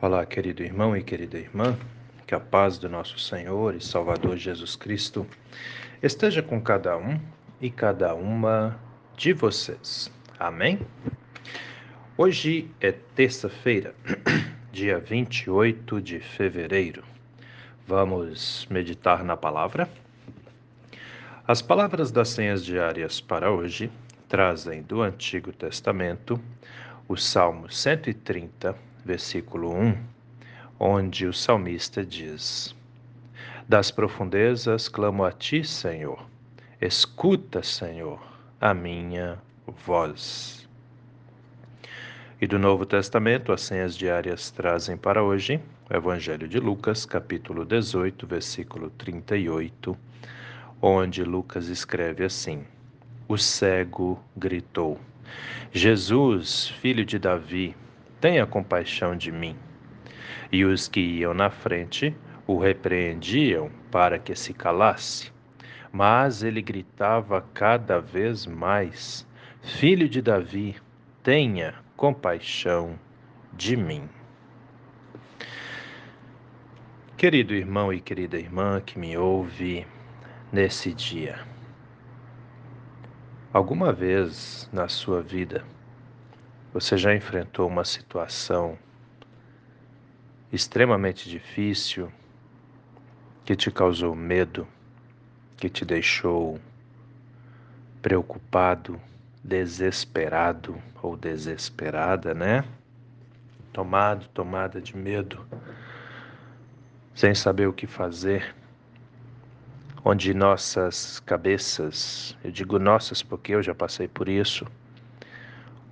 Olá, querido irmão e querida irmã, que a paz do nosso Senhor e Salvador Jesus Cristo esteja com cada um e cada uma de vocês. Amém? Hoje é terça-feira, dia 28 de fevereiro. Vamos meditar na palavra? As palavras das senhas diárias para hoje trazem do Antigo Testamento o Salmo 130 versículo 1, onde o salmista diz: Das profundezas clamo a ti, Senhor. Escuta, Senhor, a minha voz. E do Novo Testamento, as senhas diárias trazem para hoje o Evangelho de Lucas, capítulo 18, versículo 38, onde Lucas escreve assim: O cego gritou: Jesus, filho de Davi, tenha compaixão de mim. E os que iam na frente o repreendiam para que se calasse. Mas ele gritava cada vez mais: Filho de Davi, tenha compaixão de mim. Querido irmão e querida irmã que me ouve nesse dia, alguma vez na sua vida você já enfrentou uma situação extremamente difícil que te causou medo, que te deixou preocupado, desesperado ou desesperada, né? Tomado, tomada de medo, sem saber o que fazer, onde nossas cabeças, eu digo nossas porque eu já passei por isso,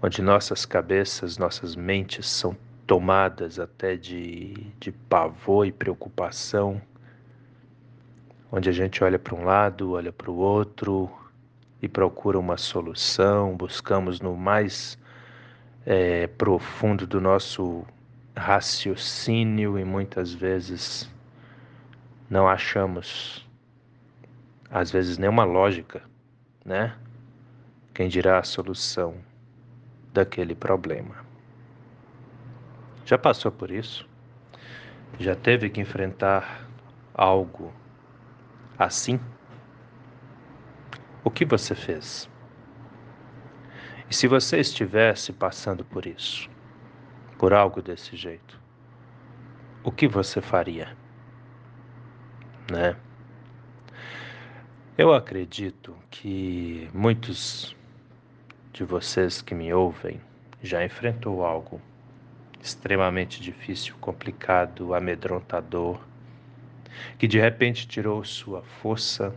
onde nossas cabeças, nossas mentes são tomadas até de, de pavor e preocupação, onde a gente olha para um lado, olha para o outro e procura uma solução, buscamos no mais é, profundo do nosso raciocínio e muitas vezes não achamos, às vezes, nenhuma lógica, né? Quem dirá a solução? Daquele problema. Já passou por isso? Já teve que enfrentar algo assim? O que você fez? E se você estivesse passando por isso, por algo desse jeito, o que você faria? Né? Eu acredito que muitos de vocês que me ouvem já enfrentou algo extremamente difícil, complicado, amedrontador, que de repente tirou sua força,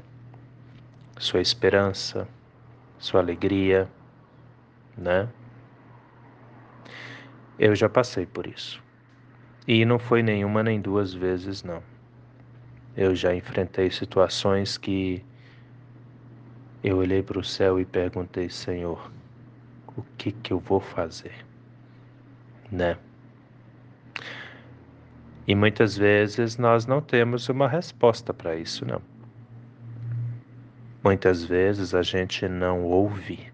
sua esperança, sua alegria, né? Eu já passei por isso. E não foi nenhuma nem duas vezes, não. Eu já enfrentei situações que eu olhei para o céu e perguntei, Senhor, o que que eu vou fazer, né? E muitas vezes nós não temos uma resposta para isso, não. Muitas vezes a gente não ouve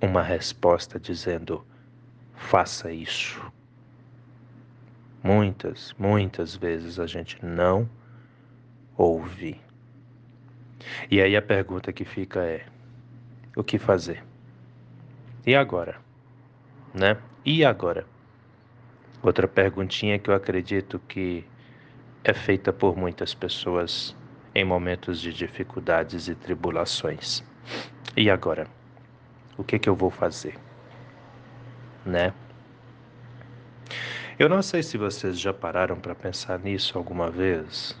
uma resposta dizendo faça isso. Muitas, muitas vezes a gente não ouve. E aí a pergunta que fica é: o que fazer? E agora? Né? E agora? Outra perguntinha que eu acredito que é feita por muitas pessoas em momentos de dificuldades e tribulações. E agora? O que que eu vou fazer? Né? Eu não sei se vocês já pararam para pensar nisso alguma vez,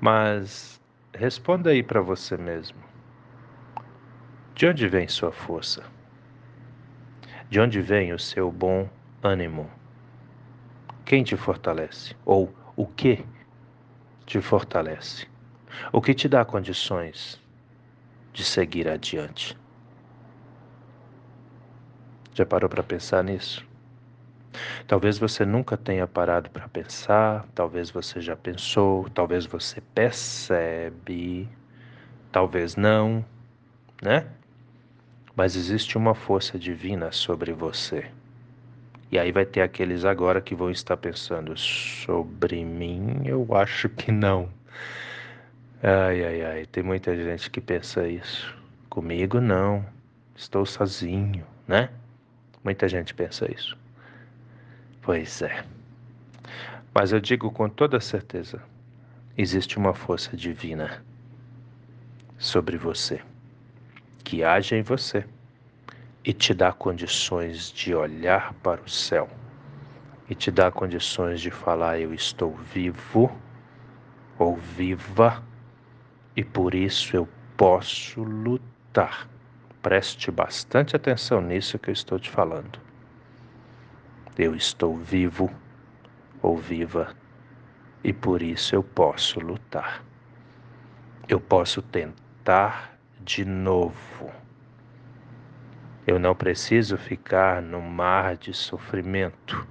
mas responda aí para você mesmo. De onde vem sua força? De onde vem o seu bom ânimo? Quem te fortalece? Ou o que te fortalece? O que te dá condições de seguir adiante? Já parou para pensar nisso? Talvez você nunca tenha parado para pensar, talvez você já pensou, talvez você percebe, talvez não, né? Mas existe uma força divina sobre você E aí vai ter aqueles agora que vão estar pensando sobre mim, eu acho que não. Ai, ai, ai, tem muita gente que pensa isso. Comigo não, estou sozinho, né? Muita gente pensa isso. Pois é. Mas eu digo com toda certeza: existe uma força divina sobre você, que age em você e te dá condições de olhar para o céu e te dá condições de falar: Eu estou vivo ou viva e por isso eu posso lutar. Preste bastante atenção nisso que eu estou te falando. Eu estou vivo ou viva e por isso eu posso lutar. Eu posso tentar de novo eu não preciso ficar no mar de sofrimento.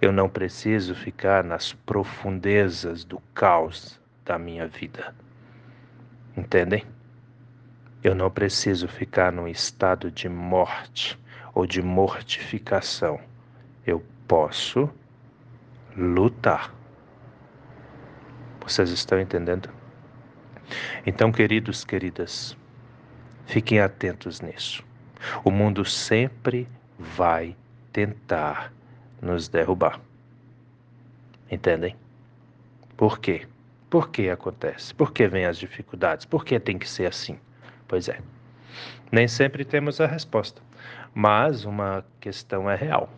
Eu não preciso ficar nas profundezas do caos da minha vida. Entendem? Eu não preciso ficar num estado de morte ou de mortificação. Eu posso lutar. Vocês estão entendendo? Então, queridos, queridas, fiquem atentos nisso. O mundo sempre vai tentar nos derrubar. Entendem? Por quê? Por que acontece? Por que vêm as dificuldades? Por que tem que ser assim? Pois é. Nem sempre temos a resposta, mas uma questão é real.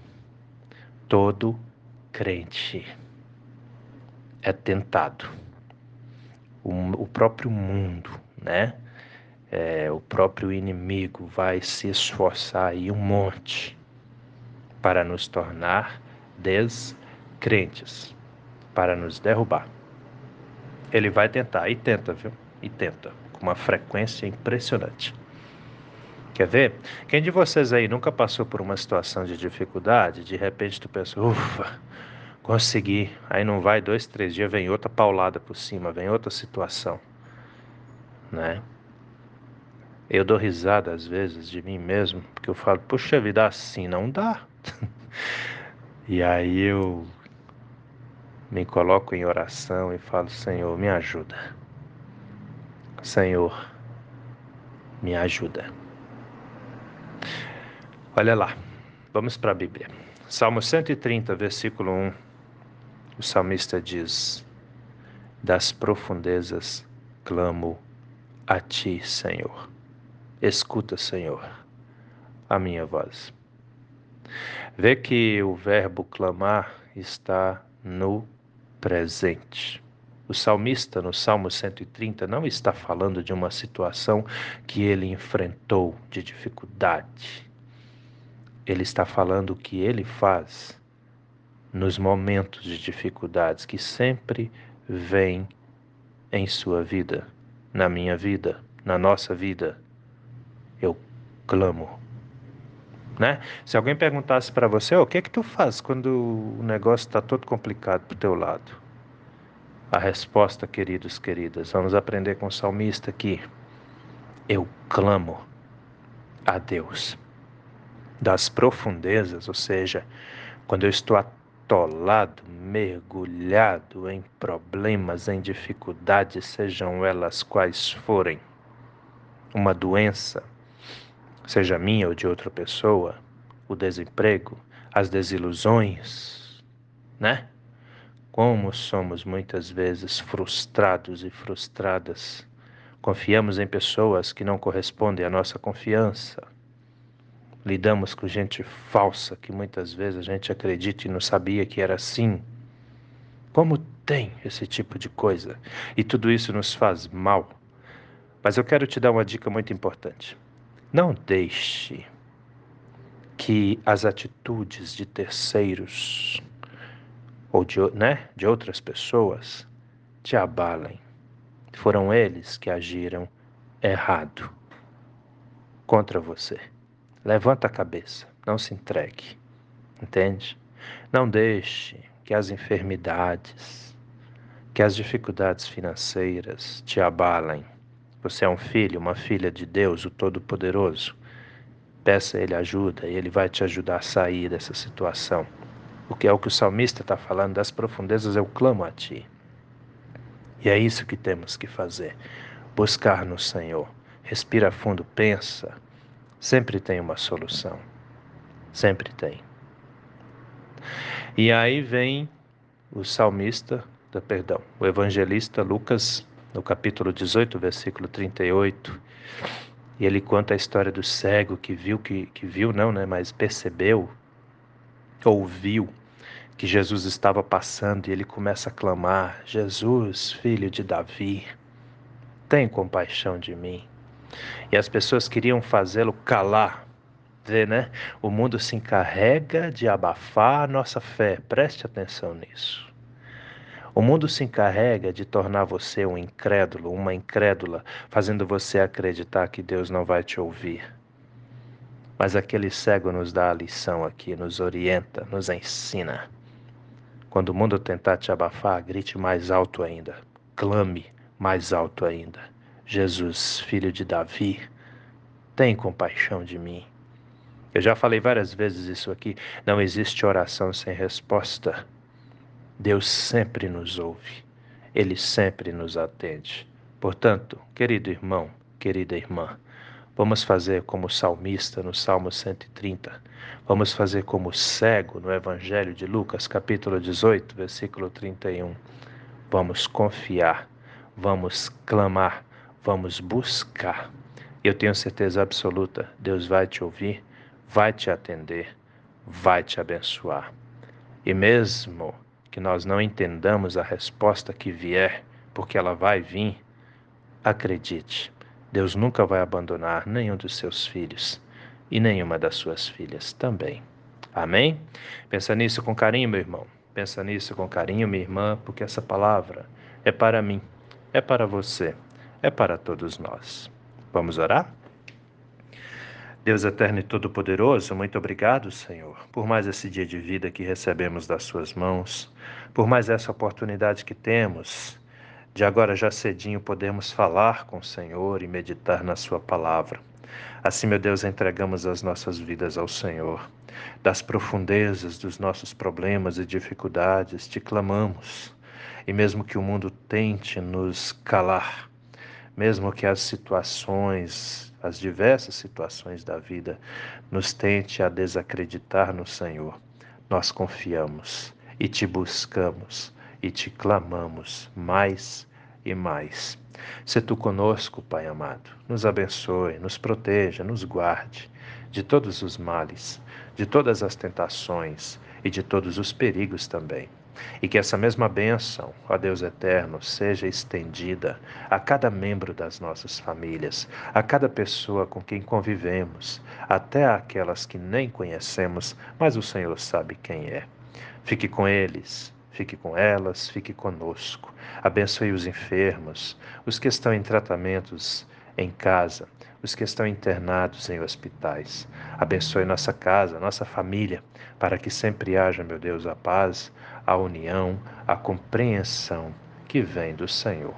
Todo crente é tentado. O, o próprio mundo, né? é, o próprio inimigo vai se esforçar aí um monte para nos tornar descrentes, para nos derrubar. Ele vai tentar, e tenta, viu? E tenta, com uma frequência impressionante. Quer ver? Quem de vocês aí nunca passou por uma situação de dificuldade, de repente tu pensa, ufa, consegui. Aí não vai, dois, três dias, vem outra paulada por cima, vem outra situação, né? Eu dou risada às vezes de mim mesmo, porque eu falo, puxa vida, assim não dá. e aí eu me coloco em oração e falo, Senhor, me ajuda. Senhor, me ajuda. Olha lá, vamos para a Bíblia. Salmo 130, versículo 1. O salmista diz: Das profundezas clamo a ti, Senhor. Escuta, Senhor, a minha voz. Vê que o verbo clamar está no presente. O salmista, no Salmo 130, não está falando de uma situação que ele enfrentou de dificuldade. Ele está falando o que ele faz nos momentos de dificuldades que sempre vêm em sua vida, na minha vida, na nossa vida eu clamo. Né? Se alguém perguntasse para você, o que é que tu faz quando o negócio está todo complicado para o teu lado? A resposta, queridos, queridas, vamos aprender com o salmista aqui. Eu clamo a Deus das profundezas, ou seja, quando eu estou atolado, mergulhado em problemas, em dificuldades, sejam elas quais forem, uma doença, seja minha ou de outra pessoa, o desemprego, as desilusões, né? Como somos muitas vezes frustrados e frustradas. Confiamos em pessoas que não correspondem à nossa confiança. Lidamos com gente falsa que muitas vezes a gente acredita e não sabia que era assim. Como tem esse tipo de coisa? E tudo isso nos faz mal. Mas eu quero te dar uma dica muito importante. Não deixe que as atitudes de terceiros ou de, né, de outras pessoas te abalem. Foram eles que agiram errado contra você. Levanta a cabeça, não se entregue, entende? Não deixe que as enfermidades, que as dificuldades financeiras te abalem você é um filho, uma filha de Deus, o Todo-Poderoso. Peça a Ele ajuda e Ele vai te ajudar a sair dessa situação. O que é o que o salmista está falando, das profundezas eu clamo a Ti. E é isso que temos que fazer: buscar no Senhor. Respira fundo, pensa. Sempre tem uma solução. Sempre tem. E aí vem o salmista, perdão, o evangelista Lucas, no capítulo 18, versículo 38. E ele conta a história do cego que viu, que, que viu não, né, mas percebeu, ouviu que Jesus estava passando e ele começa a clamar: Jesus, filho de Davi, tem compaixão de mim. E as pessoas queriam fazê-lo calar. Vê, né? O mundo se encarrega de abafar a nossa fé. Preste atenção nisso. O mundo se encarrega de tornar você um incrédulo, uma incrédula, fazendo você acreditar que Deus não vai te ouvir. Mas aquele cego nos dá a lição aqui, nos orienta, nos ensina. Quando o mundo tentar te abafar, grite mais alto ainda, clame mais alto ainda. Jesus, filho de Davi, tem compaixão de mim. Eu já falei várias vezes isso aqui. Não existe oração sem resposta. Deus sempre nos ouve, Ele sempre nos atende. Portanto, querido irmão, querida irmã, vamos fazer como o salmista no Salmo 130, vamos fazer como o cego no Evangelho de Lucas, capítulo 18, versículo 31. Vamos confiar, vamos clamar, vamos buscar. Eu tenho certeza absoluta, Deus vai te ouvir, vai te atender, vai te abençoar. E mesmo que nós não entendamos a resposta que vier, porque ela vai vir, acredite, Deus nunca vai abandonar nenhum dos seus filhos e nenhuma das suas filhas também. Amém? Pensa nisso com carinho, meu irmão. Pensa nisso com carinho, minha irmã, porque essa palavra é para mim, é para você, é para todos nós. Vamos orar? Deus eterno e todo-poderoso, muito obrigado, Senhor, por mais esse dia de vida que recebemos das Suas mãos, por mais essa oportunidade que temos de agora já cedinho podermos falar com o Senhor e meditar na Sua palavra. Assim, meu Deus, entregamos as nossas vidas ao Senhor. Das profundezas dos nossos problemas e dificuldades, te clamamos. E mesmo que o mundo tente nos calar, mesmo que as situações as diversas situações da vida nos tente a desacreditar no Senhor, nós confiamos e te buscamos e te clamamos mais e mais. Se tu conosco, Pai amado, nos abençoe, nos proteja, nos guarde de todos os males, de todas as tentações e de todos os perigos também. E que essa mesma bênção, ó Deus eterno, seja estendida a cada membro das nossas famílias, a cada pessoa com quem convivemos, até aquelas que nem conhecemos, mas o Senhor sabe quem é. Fique com eles, fique com elas, fique conosco. Abençoe os enfermos, os que estão em tratamentos em casa, os que estão internados em hospitais. Abençoe nossa casa, nossa família, para que sempre haja, meu Deus, a paz, a união, a compreensão que vem do Senhor.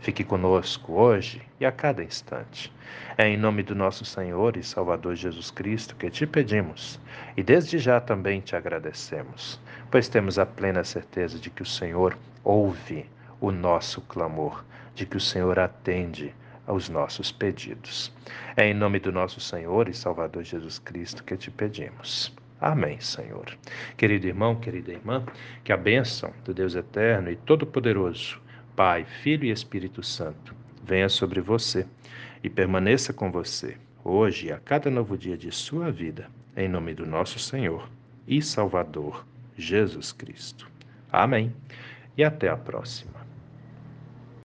Fique conosco hoje e a cada instante. É em nome do nosso Senhor e Salvador Jesus Cristo que te pedimos e desde já também te agradecemos, pois temos a plena certeza de que o Senhor ouve o nosso clamor, de que o Senhor atende aos nossos pedidos. É em nome do nosso Senhor e Salvador Jesus Cristo que te pedimos. Amém, Senhor. Querido irmão, querida irmã, que a bênção do Deus Eterno e Todo-Poderoso, Pai, Filho e Espírito Santo, venha sobre você e permaneça com você, hoje e a cada novo dia de sua vida, em nome do nosso Senhor e Salvador, Jesus Cristo. Amém. E até a próxima.